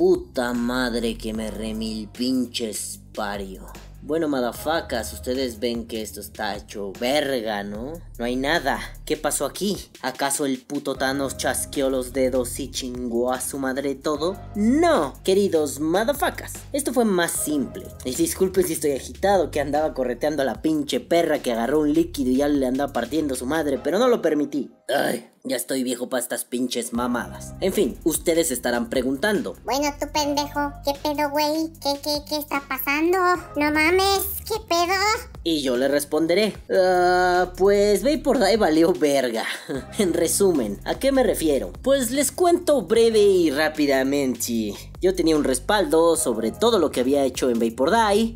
puta madre que me remil pinches pario. Bueno, madafacas, ustedes ven que esto está hecho verga, ¿no? No hay nada. ¿Qué pasó aquí? ¿Acaso el puto Thanos chasqueó los dedos y chingó a su madre todo? No, queridos madafacas. Esto fue más simple. Y disculpen si estoy agitado, que andaba correteando a la pinche perra que agarró un líquido y ya le andaba partiendo su madre, pero no lo permití. Ay, ya estoy viejo para estas pinches mamadas. En fin, ustedes estarán preguntando. Bueno, tú pendejo, ¿qué pedo, güey? ¿Qué, qué, qué está pasando? No mames, ¿qué pedo? Y yo le responderé. Ah, pues Vapor valió verga. en resumen, ¿a qué me refiero? Pues les cuento breve y rápidamente. Yo tenía un respaldo sobre todo lo que había hecho en Vapor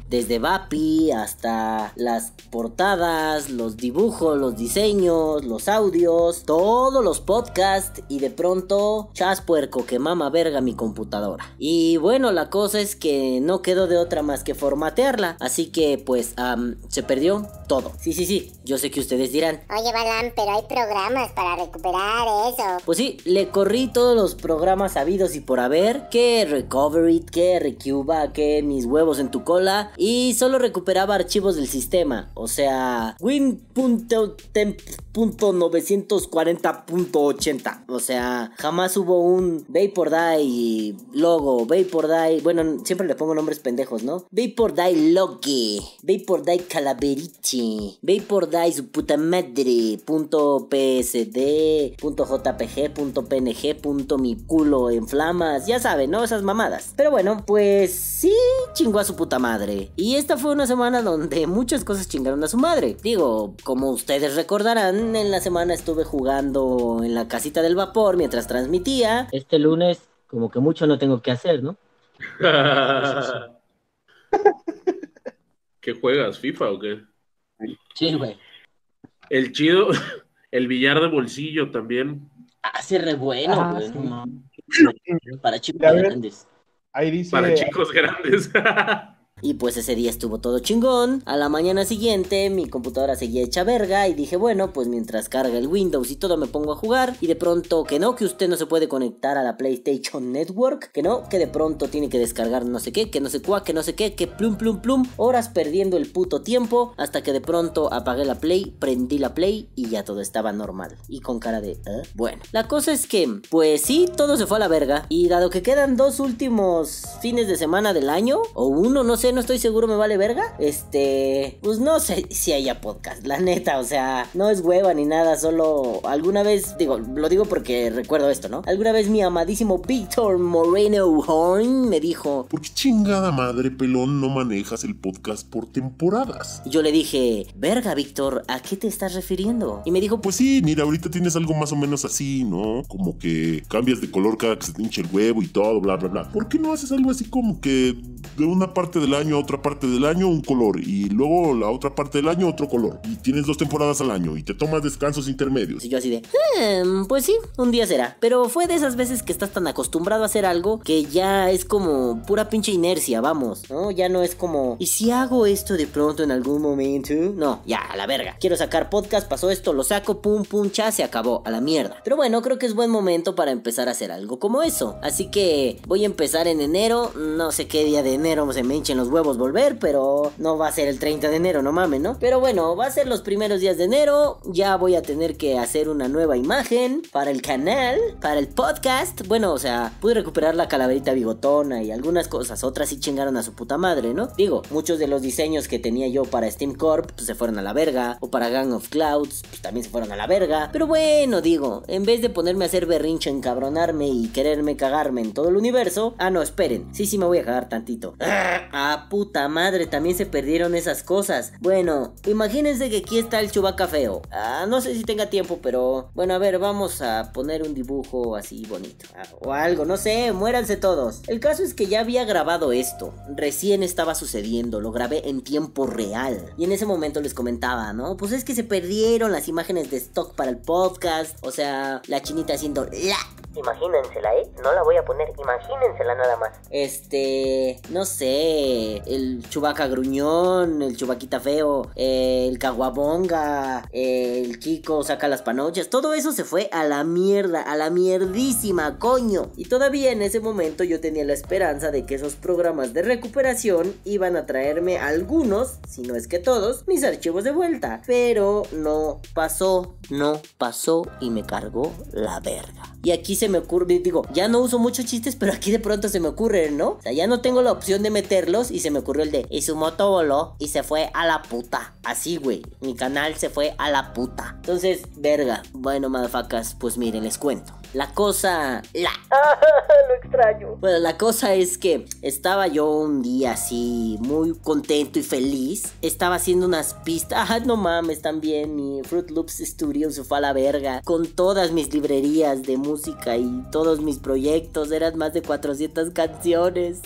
desde Vapi hasta las portadas, los dibujos, los diseños, los audios, todos los podcasts y de pronto chas puerco que mama verga mi computadora. Y bueno, la cosa es que no quedó de otra más que formatearla, así que pues se perdió todo. Sí, sí, sí, yo sé que ustedes dirán. Oye, Balam, pero hay programas para recuperar eso. Pues sí, le corrí todos los programas habidos y por haber que Recovery, que Recuba, que mis huevos en tu cola y solo recuperaba archivos del sistema, o sea, win.temp.940.80, o sea, jamás hubo un Vapor Die logo, Vapor Die, bueno, siempre le pongo nombres pendejos, ¿no? Vapor Die Logi, Vapor Die Calaveriti, Vapor Die su puta madre, punto PSD, punto JPG, punto PNG, punto mi culo en flamas, ya saben, ¿no? Esas mamadas. Pero bueno, pues sí, chingó a su puta madre. Y esta fue una semana donde muchas cosas chingaron a su madre. Digo, como ustedes recordarán, en la semana estuve jugando en la casita del vapor mientras transmitía. Este lunes, como que mucho no tengo que hacer, ¿no? ¿Qué juegas? ¿FIFA o qué? Sí, güey. El chido, el billar de bolsillo también. Hace re bueno, ah, güey. Para chicos grandes. Ahí dice. Para chicos grandes. Y pues ese día estuvo todo chingón. A la mañana siguiente mi computadora seguía hecha verga y dije, bueno, pues mientras carga el Windows y todo me pongo a jugar. Y de pronto que no, que usted no se puede conectar a la PlayStation Network. Que no, que de pronto tiene que descargar no sé qué, que no sé cuá, que no sé qué, que plum plum plum. Horas perdiendo el puto tiempo hasta que de pronto apagué la Play, prendí la Play y ya todo estaba normal. Y con cara de, ¿eh? Bueno, la cosa es que, pues sí, todo se fue a la verga. Y dado que quedan dos últimos fines de semana del año, o uno, no sé, no estoy seguro, me vale verga. Este, pues no sé si haya podcast, la neta, o sea, no es hueva ni nada, solo alguna vez, digo, lo digo porque recuerdo esto, ¿no? Alguna vez mi amadísimo Víctor Moreno Horn me dijo, ¿por qué chingada madre pelón no manejas el podcast por temporadas? Yo le dije, verga, Víctor, ¿a qué te estás refiriendo? Y me dijo, pues sí, mira, ahorita tienes algo más o menos así, ¿no? Como que cambias de color cada que se te hincha el huevo y todo, bla, bla, bla. ¿Por qué no haces algo así como que de una parte del año otra parte del año un color y luego la otra parte del año otro color y tienes dos temporadas al año y te tomas descansos intermedios. Y yo así de, hmm, pues sí, un día será. Pero fue de esas veces que estás tan acostumbrado a hacer algo que ya es como pura pinche inercia, vamos, ¿no? Ya no es como, ¿y si hago esto de pronto en algún momento? No, ya, a la verga. Quiero sacar podcast, pasó esto, lo saco, pum, pum, cha, se acabó, a la mierda. Pero bueno, creo que es buen momento para empezar a hacer algo como eso. Así que voy a empezar en enero, no sé qué día de enero se me hinchen los huevos volver, pero no va a ser el 30 de enero, no mames, ¿no? Pero bueno, va a ser los primeros días de enero, ya voy a tener que hacer una nueva imagen para el canal, para el podcast. Bueno, o sea, pude recuperar la calaverita bigotona y algunas cosas, otras sí chingaron a su puta madre, ¿no? Digo, muchos de los diseños que tenía yo para Steam Corp pues, se fueron a la verga, o para Gang of Clouds pues también se fueron a la verga. Pero bueno, digo, en vez de ponerme a hacer berrinche, encabronarme y quererme cagarme en todo el universo, ah no, esperen, sí, sí me voy a cagar tantito. Ah, puta madre, también se perdieron esas cosas. Bueno, imagínense que aquí está el chubaca feo. Ah, no sé si tenga tiempo, pero bueno, a ver, vamos a poner un dibujo así bonito. Ah, o algo, no sé, muéranse todos. El caso es que ya había grabado esto. Recién estaba sucediendo, lo grabé en tiempo real. Y en ese momento les comentaba, ¿no? Pues es que se perdieron las imágenes de stock para el podcast. O sea, la chinita haciendo la Imagínensela, ¿eh? No la voy a poner, imagínensela nada más. Este, no sé, el chubaca gruñón, el chubaquita feo, el caguabonga, el Kiko saca las panochas, todo eso se fue a la mierda, a la mierdísima, coño. Y todavía en ese momento yo tenía la esperanza de que esos programas de recuperación iban a traerme algunos, si no es que todos, mis archivos de vuelta. Pero no pasó, no pasó y me cargó la verga. Y aquí se me ocurre, digo, ya no uso muchos chistes, pero aquí de pronto se me ocurre, ¿no? O sea, ya no tengo la opción de moterlos y se me ocurrió el de, y su moto voló y se fue a la puta. Así, güey, mi canal se fue a la puta. Entonces, verga. Bueno, madafacas, pues miren, les cuento. La cosa... La... Lo extraño. Bueno, la cosa es que estaba yo un día así, muy contento y feliz. Estaba haciendo unas pistas. Ah, no mames, también mi Fruit Loops Studio se fue a la verga. Con todas mis librerías de música y todos mis proyectos. Eran más de 400 canciones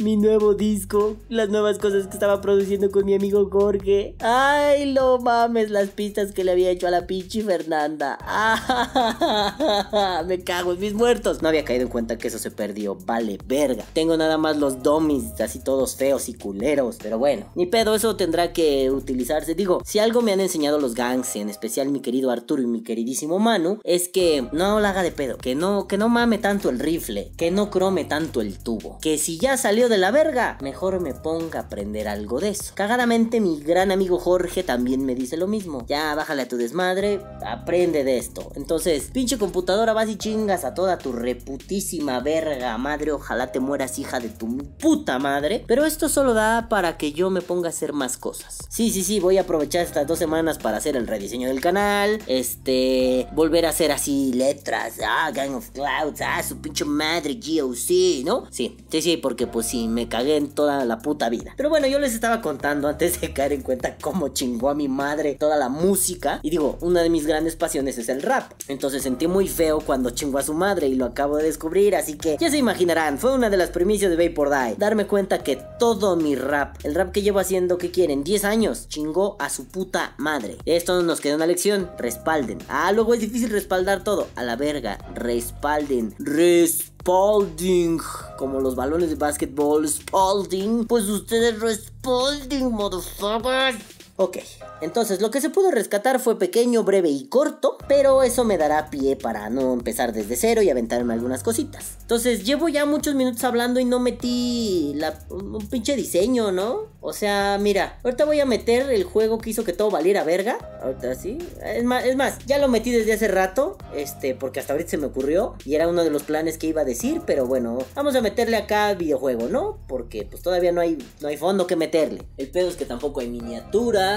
mi nuevo disco, las nuevas cosas que estaba produciendo con mi amigo Jorge. Ay, lo mames, las pistas que le había hecho a la pinche Fernanda. me cago en mis muertos. No había caído en cuenta que eso se perdió. Vale, verga. Tengo nada más los dummies, así todos feos y culeros. Pero bueno, ni pedo, eso tendrá que utilizarse. Digo, si algo me han enseñado los gangs, en especial mi querido Arturo y mi queridísimo Manu, es que no la haga de pedo. Que no, que no mame tanto el rifle. Que no crome tanto el tubo. Que si ya salió de la verga, mejor me ponga a aprender algo de eso. Cagadamente mi gran amigo Jorge también me dice lo mismo. Ya bájale a tu desmadre, aprende de esto. Entonces, pinche computadora, vas y chingas a toda tu reputísima verga madre. Ojalá te mueras hija de tu puta madre. Pero esto solo da para que yo me ponga a hacer más cosas. Sí, sí, sí, voy a aprovechar estas dos semanas para hacer el rediseño del canal. Este, volver a hacer así letras. Ah, Gang of Clouds. Ah, su pinche madre GOC, ¿no? Sí, sí, sí, porque pues sí, me cagué en toda la puta vida. Pero bueno, yo les estaba contando antes de caer en cuenta cómo chingó a mi madre toda la música. Y digo, una de mis grandes pasiones es el rap. Entonces sentí muy feo cuando chingó a su madre y lo acabo de descubrir. Así que ya se imaginarán, fue una de las primicias de Vapor Die. Darme cuenta que todo mi rap, el rap que llevo haciendo, que quieren? 10 años, chingó a su puta madre. Esto nos queda una lección. Respalden. Ah, luego es difícil respaldar todo. A la verga. Respalden. Respalden Spalding, como los balones de básquetbol, Spalding, pues ustedes respalding, motherfuckers. Ok, entonces lo que se pudo rescatar fue pequeño, breve y corto, pero eso me dará pie para no empezar desde cero y aventarme algunas cositas. Entonces llevo ya muchos minutos hablando y no metí un pinche diseño, ¿no? O sea, mira, ahorita voy a meter el juego que hizo que todo valiera verga. Ahorita sí. Es más, es más, ya lo metí desde hace rato, este, porque hasta ahorita se me ocurrió y era uno de los planes que iba a decir, pero bueno, vamos a meterle acá videojuego, ¿no? Porque pues todavía no hay, no hay fondo que meterle. El pedo es que tampoco hay miniatura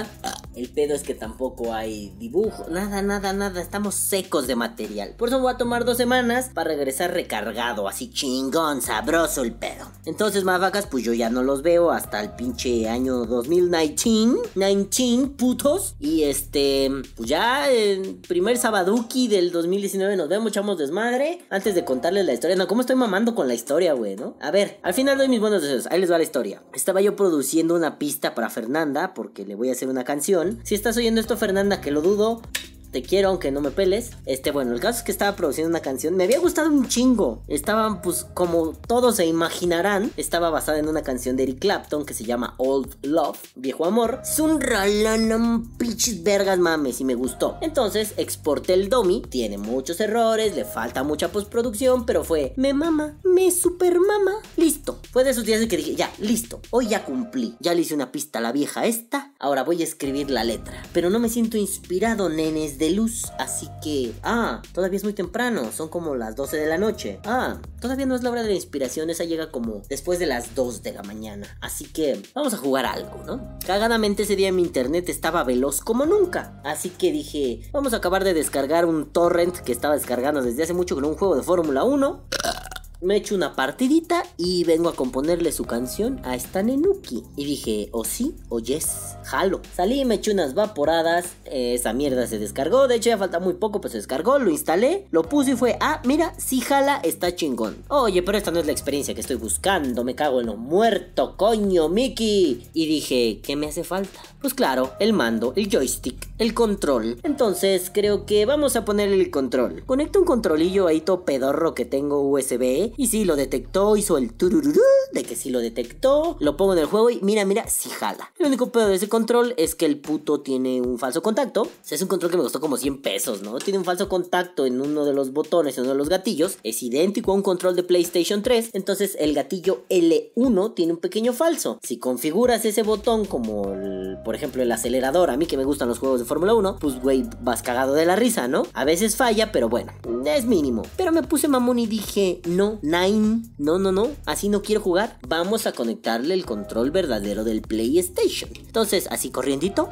el pedo es que tampoco hay dibujo, nada, nada, nada, estamos secos de material. Por eso voy a tomar dos semanas para regresar recargado, así chingón, sabroso el pedo. Entonces, más vacas, pues yo ya no los veo hasta el pinche año 2019, 19 putos. Y este, pues ya el primer sabaduki del 2019 nos vemos, echamos desmadre. Antes de contarles la historia, no, ¿cómo estoy mamando con la historia, güey, no? A ver, al final doy mis buenos deseos, ahí les va la historia. Estaba yo produciendo una pista para Fernanda, porque le voy a hacer una canción. Si estás oyendo esto, Fernanda, que lo dudo, te quiero aunque no me peles. Este, bueno, el caso es que estaba produciendo una canción. Me había gustado un chingo. Estaba, pues, como todos se imaginarán, estaba basada en una canción de Eric Clapton que se llama Old Love, Viejo Amor. Es un ralón, pinches vergas mames y me gustó. Entonces, exporté el domi. Tiene muchos errores, le falta mucha postproducción, pero fue, me mama, me super mama. Listo. Fue de esos días en que dije, ya, listo. Hoy ya cumplí. Ya le hice una pista a la vieja esta. Ahora voy a escribir la letra. Pero no me siento inspirado, nenes de luz, así que... Ah, todavía es muy temprano, son como las 12 de la noche. Ah, todavía no es la hora de la inspiración, esa llega como después de las 2 de la mañana. Así que vamos a jugar algo, ¿no? Cagadamente ese día mi internet estaba veloz como nunca. Así que dije, vamos a acabar de descargar un torrent que estaba descargando desde hace mucho con un juego de Fórmula 1. Me echo una partidita y vengo a componerle su canción a esta Nenuki. Y dije, o sí o yes, jalo. Salí y me eché unas vaporadas, esa mierda se descargó, de hecho ya falta muy poco, pues se descargó, lo instalé, lo puse y fue, ah, mira, sí jala, está chingón. Oye, pero esta no es la experiencia que estoy buscando, me cago en lo muerto, coño, Mickey. Y dije, ¿qué me hace falta? Pues claro, el mando, el joystick, el control. Entonces creo que vamos a ponerle el control. Conecto un controlillo ahí todo pedorro que tengo USB y si lo detectó, hizo el turururú de que si lo detectó, lo pongo en el juego y mira, mira, si jala. El único pedo de ese control es que el puto tiene un falso contacto. Es un control que me costó como 100 pesos, ¿no? Tiene un falso contacto en uno de los botones, en uno de los gatillos. Es idéntico a un control de PlayStation 3. Entonces el gatillo L1 tiene un pequeño falso. Si configuras ese botón como por ejemplo, el acelerador, a mí que me gustan los juegos de Fórmula 1, pues güey, vas cagado de la risa, ¿no? A veces falla, pero bueno, es mínimo. Pero me puse mamón y dije, no, Nine, no, no, no, así no quiero jugar. Vamos a conectarle el control verdadero del PlayStation. Entonces, así corrientito.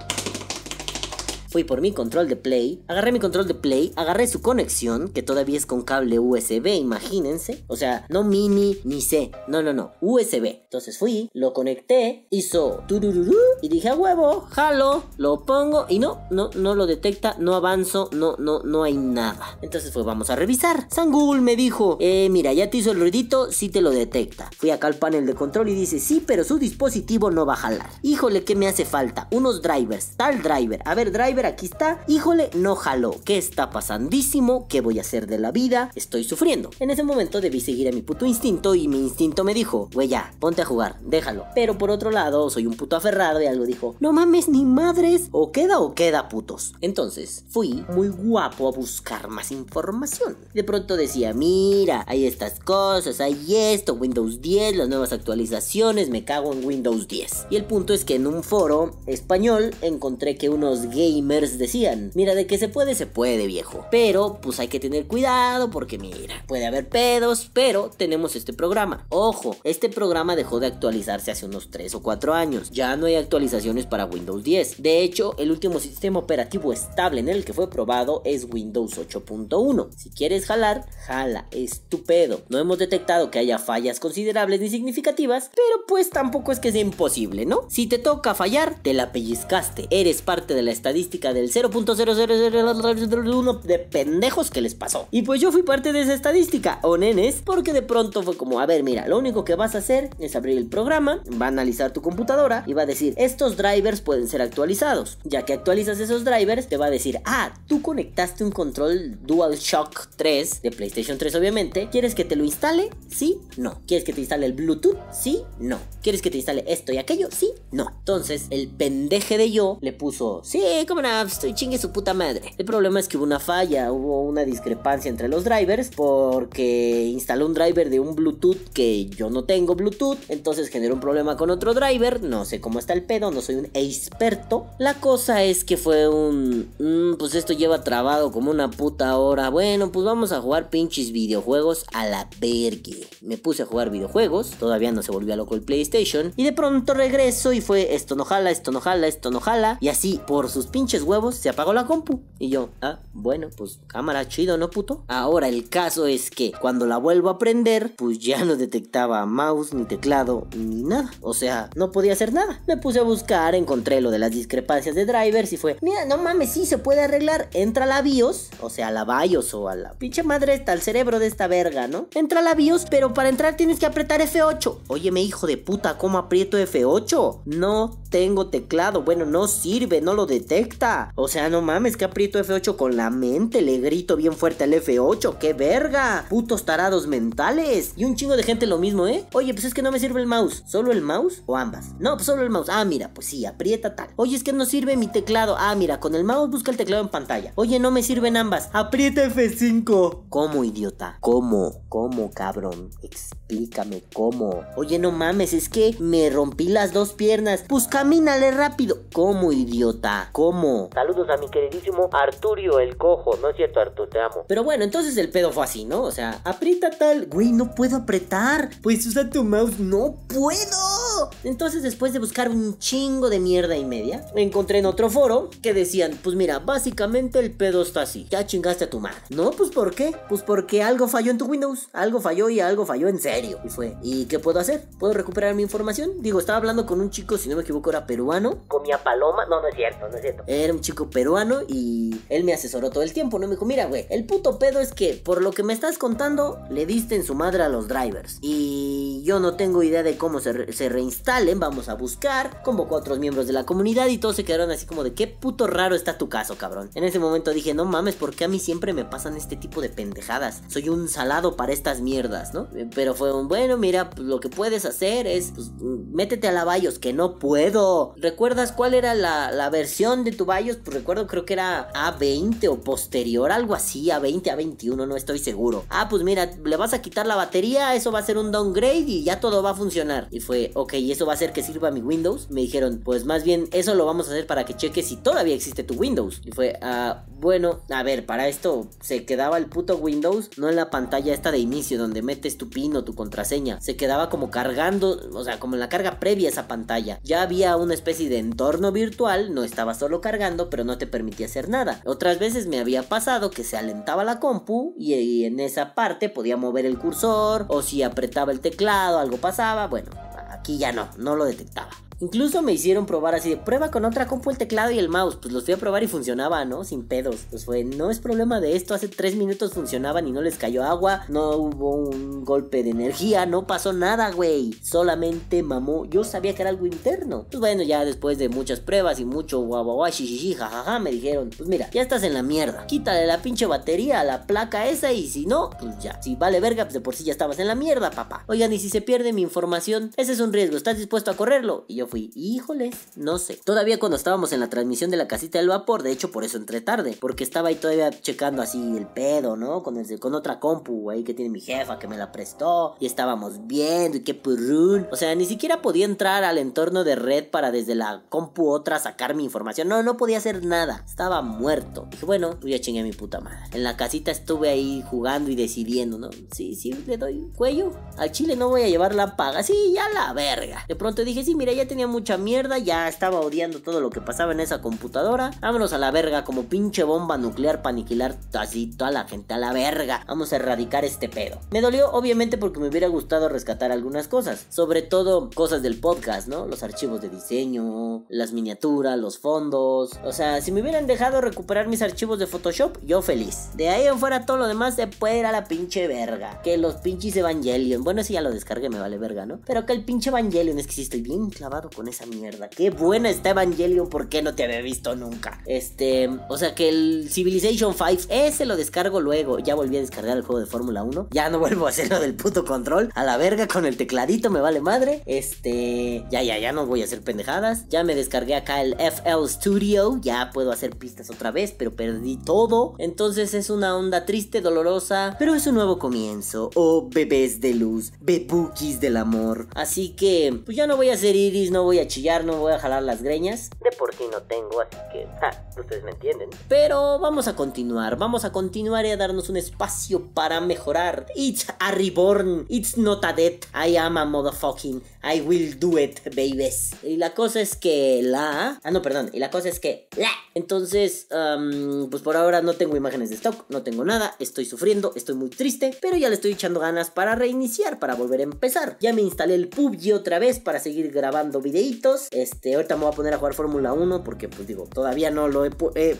Fui por mi control de Play, agarré mi control de Play, agarré su conexión, que todavía es con cable USB, imagínense. O sea, no mini ni C, no, no, no, USB. Entonces fui, lo conecté, hizo turururú y dije a huevo, jalo, lo pongo y no, no, no lo detecta, no avanzo, no, no, no hay nada. Entonces fue, vamos a revisar. Sangul me dijo, eh, mira, ya te hizo el ruidito, sí te lo detecta. Fui acá al panel de control y dice, sí, pero su dispositivo no va a jalar. Híjole, ¿qué me hace falta? Unos drivers, tal driver. A ver, driver aquí está. Híjole, no jaló. ¿Qué está pasandísimo? ¿Qué voy a hacer de la vida? Estoy sufriendo. En ese momento debí seguir a mi puto instinto y mi instinto me dijo, güey ya, ponte a jugar, déjalo. Pero por otro lado, soy un puto aferrado y algo dijo, no mames ni madres, o queda o queda putos. Entonces, fui muy guapo a buscar más información. De pronto decía, mira, hay estas cosas, hay esto, Windows 10, las nuevas actualizaciones, me cago en Windows 10. Y el punto es que en un foro español encontré que unos gamers decían, mira, de que se puede, se puede, viejo. Pero, pues hay que tener cuidado porque, mira, puede haber pedos, pero tenemos este programa. Ojo, este programa dejó de actualizarse hace unos 3 o 4 años. Ya no hay actualizaciones para Windows 10. De hecho, el último sistema operativo estable en el que fue probado es Windows 8.1. Si quieres jalar, jala, estupendo. No hemos detectado que haya fallas considerables ni significativas, pero pues tampoco es que sea imposible, ¿no? Si te toca fallar, te la pellizcaste. Eres parte de la estadística del 0.00001 de pendejos que les pasó. Y pues yo fui parte de esa estadística, o nenes, porque de pronto fue como, a ver, mira, lo único que vas a hacer es abrir el programa, va a analizar tu computadora y va a decir, estos drivers pueden ser actualizados. Ya que actualizas esos drivers, te va a decir, ah, tú conectaste un control DualShock 3 de PlayStation 3 obviamente, ¿quieres que te lo instale? Sí, no. ¿Quieres que te instale el Bluetooth? Sí, no. ¿Quieres que te instale esto y aquello? Sí, no. Entonces, el pendeje de yo le puso, sí, como no, estoy chingue su puta madre. El problema es que hubo una falla, hubo una discrepancia entre los drivers porque instaló un driver de un Bluetooth que yo no tengo Bluetooth, entonces generó un problema con otro driver, no sé cómo está el pedo, no soy un experto. La cosa es que fue un... Mm, pues esto lleva trabado como una puta hora. Bueno, pues vamos a jugar pinches videojuegos a la vergue. Me puse a jugar videojuegos, todavía no se volvió loco el PlayStation, y de pronto regreso y fue esto no jala, esto no jala, esto no jala, y así por sus huevos se apagó la compu. Y yo, ah, bueno, pues cámara chido, ¿no, puto? Ahora el caso es que cuando la vuelvo a prender, pues ya no detectaba mouse, ni teclado, ni nada. O sea, no podía hacer nada. Me puse a buscar, encontré lo de las discrepancias de drivers y fue, mira, no mames, sí se puede arreglar. Entra a la BIOS, o sea, a la BIOS o a la pinche madre está, al cerebro de esta verga, ¿no? Entra a la BIOS, pero para entrar tienes que apretar F8. Óyeme, hijo de puta, ¿cómo aprieto F8? No tengo teclado. Bueno, no sirve, no lo detecta. O sea, no mames, que aprieto F8 con la mente. Le grito bien fuerte al F8. ¡Qué verga! Putos tarados mentales. Y un chingo de gente lo mismo, ¿eh? Oye, pues es que no me sirve el mouse. ¿Solo el mouse o ambas? No, pues solo el mouse. Ah, mira, pues sí, aprieta tal. Oye, es que no sirve mi teclado. Ah, mira, con el mouse busca el teclado en pantalla. Oye, no me sirven ambas. Aprieta F5. ¿Cómo, idiota? ¿Cómo? ¿Cómo, cabrón? Explícame cómo. Oye, no mames, es que me rompí las dos piernas. Pues camínale rápido. ¿Cómo, idiota? ¿Cómo? Saludos a mi queridísimo Arturio el Cojo. No es cierto, Arturo, te amo. Pero bueno, entonces el pedo fue así, ¿no? O sea, aprieta tal. Güey, no puedo apretar. Pues usa tu mouse. No puedo. Entonces, después de buscar un chingo de mierda y media, encontré en otro foro que decían, pues mira, básicamente el pedo está así. Ya chingaste a tu madre. No, pues ¿por qué? Pues porque algo falló en tu Windows. Algo falló y algo falló en serio. Y fue, ¿y qué puedo hacer? ¿Puedo recuperar mi información? Digo, estaba hablando con un chico, si no me equivoco, era peruano. Comía paloma. No, no es cierto, no es cierto. Era un chico peruano y él me asesoró todo el tiempo, ¿no? Me dijo, mira, güey, el puto pedo es que por lo que me estás contando, le diste en su madre a los drivers. Y yo no tengo idea de cómo se, se reinstalen. Vamos a buscar. Convocó a otros miembros de la comunidad y todos se quedaron así como de qué puto raro está tu caso, cabrón. En ese momento dije, no mames, ¿por qué a mí siempre me pasan este tipo de pendejadas? Soy un salado para estas mierdas, ¿no? Eh, Pero fue un bueno, mira, pues, lo que puedes hacer es pues, mm, métete a la BIOS, que no puedo. ¿Recuerdas cuál era la, la versión de tu Pues recuerdo, creo que era A20 o posterior, algo así, A20, A21, no estoy seguro. Ah, pues mira, le vas a quitar la batería, eso va a ser un downgrade y ya todo va a funcionar. Y fue, ok, ¿y eso va a hacer que sirva mi Windows? Me dijeron, pues más bien eso lo vamos a hacer para que cheques si todavía existe tu Windows. Y fue, ah, bueno, a ver, para esto se quedaba el puto Windows, no en la pantalla esta de inicio donde metes tu pin o tu contraseña. Se quedaba como cargando, o sea, como en la carga previa a esa pantalla. Ya había una especie de entorno virtual, no estaba solo cargando, pero no te permitía hacer nada. Otras veces me había pasado que se alentaba la compu y, y en esa parte podía mover el cursor o si apretaba el teclado, algo pasaba. Bueno, aquí ya no, no lo detectaba. Incluso me hicieron probar así de prueba con otra compu el teclado y el mouse. Pues los fui a probar y funcionaba, ¿no? Sin pedos. Pues fue, no es problema de esto. Hace tres minutos funcionaban y no les cayó agua. No hubo un golpe de energía. No pasó nada, güey. Solamente mamó. Yo sabía que era algo interno. Pues bueno, ya después de muchas pruebas y mucho guau guau shishi, jajaja, me dijeron, pues mira, ya estás en la mierda. Quítale la pinche batería a la placa esa y si no, pues ya. Si vale verga, pues de por sí ya estabas en la mierda, papá. Oigan, y si se pierde mi información, ese es un riesgo. ¿Estás dispuesto a correrlo? Y yo fui, híjoles, no sé. Todavía cuando estábamos en la transmisión de la casita del vapor, de hecho por eso entré tarde, porque estaba ahí todavía checando así el pedo, ¿no? Con, el, con otra compu ahí que tiene mi jefa que me la prestó y estábamos viendo y qué purrún. O sea, ni siquiera podía entrar al entorno de red para desde la compu otra sacar mi información. No, no podía hacer nada. Estaba muerto. Dije, bueno, pues ya chingué a mi puta madre. En la casita estuve ahí jugando y decidiendo, ¿no? Sí, sí, le doy cuello. Al chile no voy a llevar la paga. Sí, ya la verga. De pronto dije, sí, mira, ya tenía mucha mierda. Ya estaba odiando todo lo que pasaba en esa computadora. Vámonos a la verga como pinche bomba nuclear para aniquilar así toda la gente a la verga. Vamos a erradicar este pedo. Me dolió, obviamente, porque me hubiera gustado rescatar algunas cosas. Sobre todo cosas del podcast, ¿no? Los archivos de diseño, las miniaturas, los fondos. O sea, si me hubieran dejado recuperar mis archivos de Photoshop, yo feliz. De ahí en fuera todo lo demás se puede ir a la pinche verga. Que los pinches Evangelion. Bueno, si ya lo descargué, me vale verga, ¿no? Pero que el pinche Evangelion es que sí estoy bien clavado con esa mierda. Qué buena está Evangelion, ¿por qué no te había visto nunca? Este, o sea que el Civilization 5, ese lo descargo luego. Ya volví a descargar el juego de Fórmula 1. Ya no vuelvo a hacer lo del puto control. A la verga con el tecladito, me vale madre. Este, ya, ya, ya no voy a hacer pendejadas. Ya me descargué acá el FL Studio. Ya puedo hacer pistas otra vez, pero perdí todo. Entonces es una onda triste, dolorosa, pero es un nuevo comienzo. Oh, bebés de luz, bebukis del amor. Así que, pues ya no voy a hacer iris, no voy a chillar, no voy a jalar las greñas. De por sí no tengo, así que, ja, ustedes me entienden. Pero vamos a continuar, vamos a continuar y a darnos un espacio para mejorar. It's a reborn, it's not a death. I am a motherfucking, I will do it, babies. Y la cosa es que la... Ah, no, perdón. Y la cosa es que la... Entonces, um, pues por ahora no tengo imágenes de stock, no tengo nada, estoy sufriendo, estoy muy triste, pero ya le estoy echando ganas para reiniciar, para volver a empezar. Ya me instalé el PUBG otra vez para seguir grabando videitos. Este, ahorita me voy a poner a jugar Fórmula 1 porque, pues digo, todavía no lo he... eh,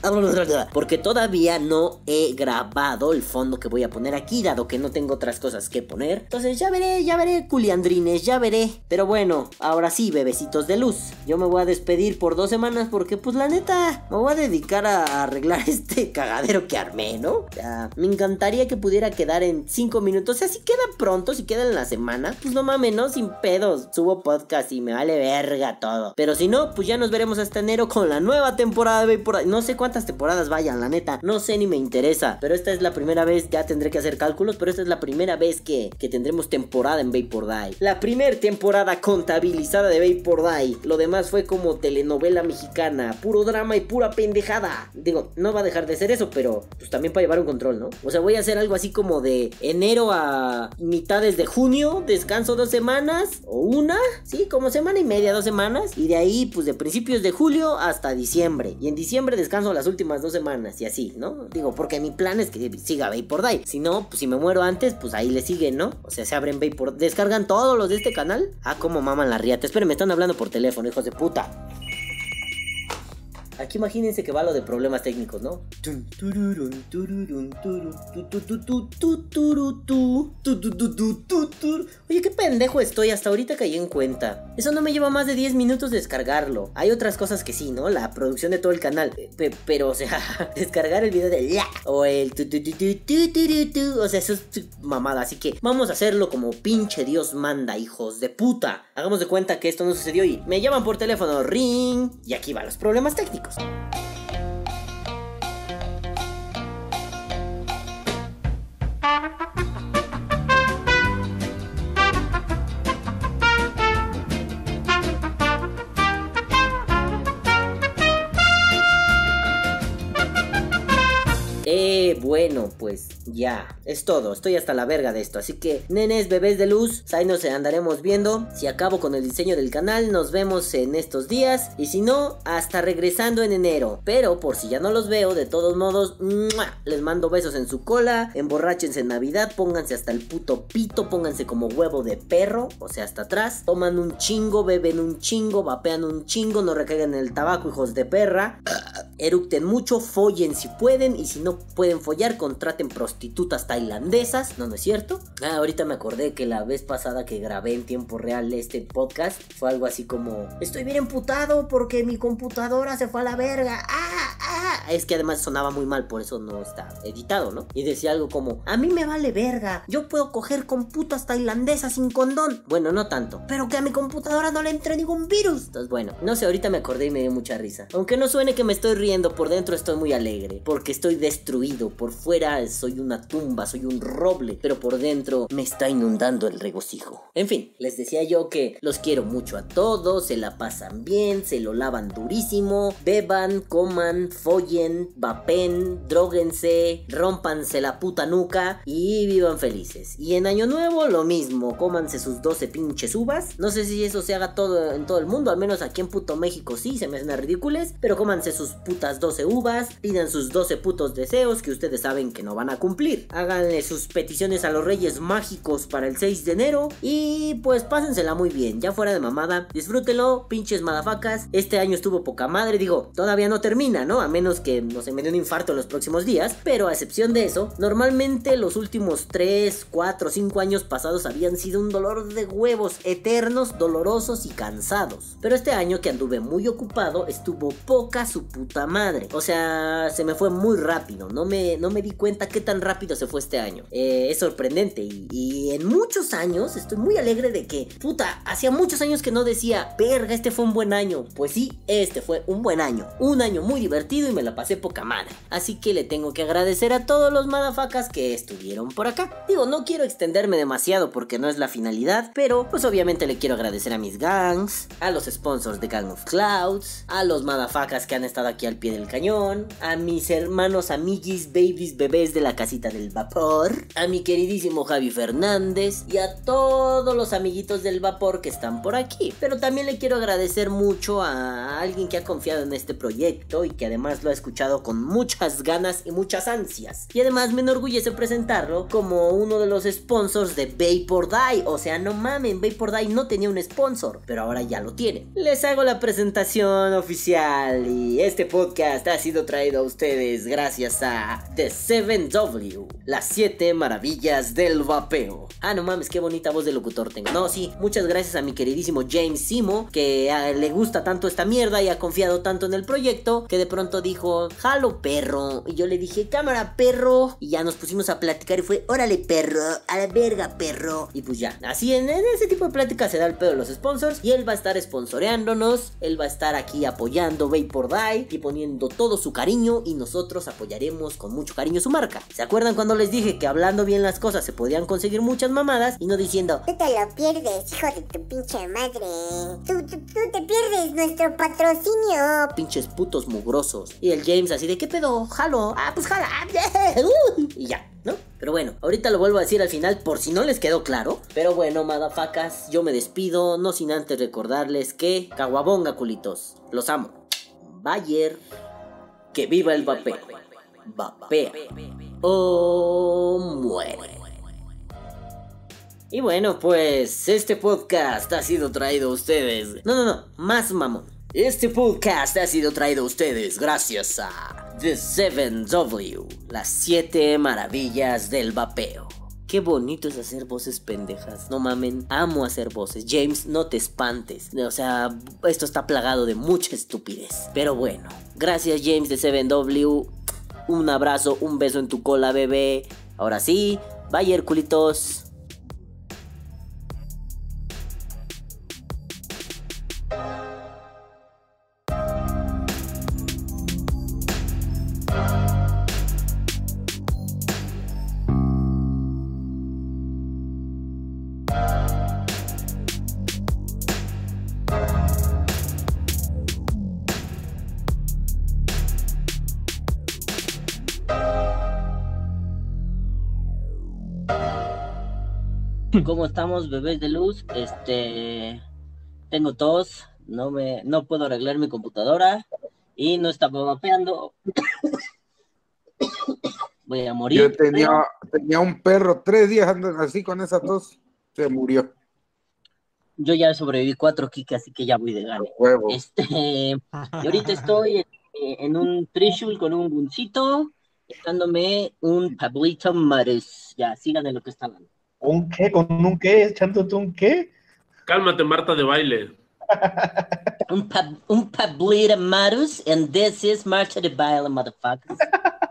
porque todavía no he grabado el fondo que voy a poner aquí, dado que no tengo otras cosas que poner. Entonces ya veré, ya veré, culiandrines, ya veré. Pero bueno, ahora sí, bebecitos de luz. Yo me voy a despedir por dos semanas porque, pues la neta, me voy a dedicar a arreglar este cagadero que armé, ¿no? Me encantaría que pudiera quedar en cinco minutos. O sea, si queda pronto, si queda en la semana, pues no mames, ¿no? Sin pedos. Subo podcast y me vale verga todo. Pero si no, pues ya nos veremos hasta enero con la nueva temporada de Day. No sé cuántas temporadas vayan, la neta. No sé ni me interesa. Pero esta es la primera vez, ya tendré que hacer cálculos, pero esta es la primera vez que, que tendremos temporada en Vapor Day. La primera temporada contabilizada de Vapor Day. Lo demás fue como telenovela mexicana, puro drama y pura pendejada. Digo, no va a dejar de ser eso, pero pues también para llevar un control, ¿no? O sea, voy a hacer algo así como de enero a mitades de junio, descanso dos semanas o una, sí, como semana y media, dos semanas. Y de ahí, pues de principios de julio hasta diciembre. Y en diciembre descanso las últimas dos semanas y así, ¿no? Digo, porque mi plan es que siga Vapor Day. Si no, pues si me muero antes, pues ahí le siguen, ¿no? O sea, se abren Vapor Descargan todos los de este canal. Ah, como maman la riata. Esperen, me están hablando por teléfono, hijos de puta. Aquí imagínense que va lo de problemas técnicos, ¿no? Oye, qué pendejo estoy, hasta ahorita caí en cuenta. Eso no me lleva más de 10 minutos descargarlo. Hay otras cosas que sí, ¿no? La producción de todo el canal. Eh, pe- pero, o sea, descargar el video de la o el. O sea, eso es mamada. Así que vamos a hacerlo como pinche Dios manda, hijos de puta. Hagamos de cuenta que esto no sucedió y me llaman por teléfono, ring. Y aquí van los problemas técnicos. Thank you. Bueno, pues ya, es todo, estoy hasta la verga de esto, así que nenes, bebés de luz, ahí nos andaremos viendo, si acabo con el diseño del canal, nos vemos en estos días, y si no, hasta regresando en enero, pero por si ya no los veo, de todos modos, les mando besos en su cola, emborráchense en Navidad, pónganse hasta el puto pito, pónganse como huevo de perro, o sea, hasta atrás, toman un chingo, beben un chingo, vapean un chingo, no recaigan en el tabaco, hijos de perra, eructen mucho, follen si pueden y si no pueden follar, contraten prostitutas tailandesas, ¿no, no es cierto? Ah, ahorita me acordé que la vez pasada que grabé en tiempo real este podcast fue algo así como estoy bien emputado porque mi computadora se fue a la verga. Ah, ah. Es que además sonaba muy mal, por eso no está editado, ¿no? Y decía algo como, a mí me vale verga, yo puedo coger con putas tailandesas sin condón. Bueno, no tanto, pero que a mi computadora no le entre ningún virus. Entonces, bueno, no sé, ahorita me acordé y me dio mucha risa. Aunque no suene que me estoy riendo, por dentro estoy muy alegre, porque estoy destruido. Por fuera soy una tumba, soy un roble, pero por dentro me está inundando el regocijo. En fin, les decía yo que los quiero mucho a todos, se la pasan bien, se lo lavan durísimo, beban, coman, follen, vapen, droguense, rompanse la puta nuca y vivan felices. Y en Año Nuevo lo mismo, cómanse sus 12 pinches uvas. No sé si eso se haga todo en todo el mundo, al menos aquí en puto México sí, se me hacen ridículas, pero cómanse sus putas 12 uvas, pidan sus 12 putos deseos que ustedes saben que no van a cumplir. Háganle sus peticiones a los Reyes Mágicos para el 6 de enero y pues pásensela muy bien, ya fuera de mamada, disfrútenlo, pinches madafacas. Este año estuvo poca madre, digo, todavía no termina, ¿no? A menos que no se me dé un infarto en los próximos días, pero a excepción de eso, normalmente los últimos 3, 4, 5 años pasados habían sido un dolor de huevos eternos, dolorosos y cansados. Pero este año que anduve muy ocupado, estuvo poca su puta madre. O sea, se me fue muy rápido, no me, no me di cuenta qué tan rápido se fue este año. Eh, es sorprendente y, y en muchos años estoy muy alegre de que, puta, hacía muchos años que no decía, verga, este fue un buen año. Pues sí, este fue un buen año. Un año muy divertido y me la pasé poca madre. Así que le tengo que agradecer a todos los madafacas que estuvieron por acá. Digo, no quiero extenderme demasiado porque no es la finalidad, pero pues obviamente le quiero agradecer a mis gangs, a los sponsors de Gang of Clouds, a los madafacas que han estado aquí al pie del cañón, a mis hermanos, amiguis, babies, bebés de la casita del vapor, a mi queridísimo Javi Fernández y a todos los amiguitos del vapor que están por aquí. Pero también le quiero agradecer mucho a alguien que ha confiado en este proyecto y que además lo ha escuchado con muchas ganas y muchas ansias. Y además me enorgullece presentarlo como uno de los sponsors de Vapor Die. O sea, no mamen, Vapor Die no tenía un sponsor, pero ahora ya lo tiene. Les hago la presentación oficial y este podcast ha sido traído a ustedes gracias a The 7W, las 7 maravillas del vapeo. Ah, no mames, qué bonita voz de locutor tengo. No, sí, muchas gracias a mi queridísimo James Simo, que ah, le gusta tanto esta mierda y ha confiado tanto en el proyecto, que de pronto dijo jalo perro. Y yo le dije, cámara perro. Y ya nos pusimos a platicar y fue, órale perro, a la verga perro. Y pues ya, así en, ese tipo de plática se da el pedo de los sponsors. Y él va a estar sponsoreándonos, él va a estar aquí apoyando Vapor Die y poniendo todo su cariño. Y nosotros apoyaremos con mucho cariño su marca. ¿Se acuerdan cuando les dije que hablando bien las cosas se podían conseguir muchas mamadas? Y no diciendo, Tú te lo pierdes, hijo de tu pinche madre. Tú, tú, tú te pierdes nuestro patrocinio. pinches putos mugrosos. Y el James así de, ¿qué pedo? Jalo. Ah, pues jala. Uh", y ya, ¿no? Pero bueno, ahorita lo vuelvo a decir al final por si no les quedó claro. Pero bueno, madafacas, yo me despido, no sin antes recordarles que caguabonga, culitos. Los amo. Bayer. Que viva el vapeo. Vapea. O muere. Y bueno, pues este podcast ha sido traído a ustedes. No, no, no, más mamón. Este podcast ha sido traído a ustedes gracias a The 7W, las 7 maravillas del vapeo. Qué bonito es hacer voces pendejas. No mamen, amo hacer voces. James, no te espantes. O sea, esto está plagado de mucha estupidez. Pero bueno, gracias James de 7W. Un abrazo, un beso en tu cola, bebé. Ahora sí, bye, culitos. ¿Cómo estamos, bebés de luz? Este, tengo tos, no me, no puedo arreglar mi computadora y no estaba vapeando. Voy a morir. Yo tenía, tenía un perro, tres días andando así con esa tos, se murió. Yo ya sobreviví cuatro kicks, así que ya voy de gane. Huevo. Este, y ahorita estoy en, en un trishul con un buncito, echándome un Pablito Mares. Ya, sigan en lo que está hablando. ¿Un qué? ¿Con un qué? ¿Echándote un qué? Cálmate, Marta de baile. Un, pab un Pablito Mares, and this is Marcha de Baile, motherfuckers.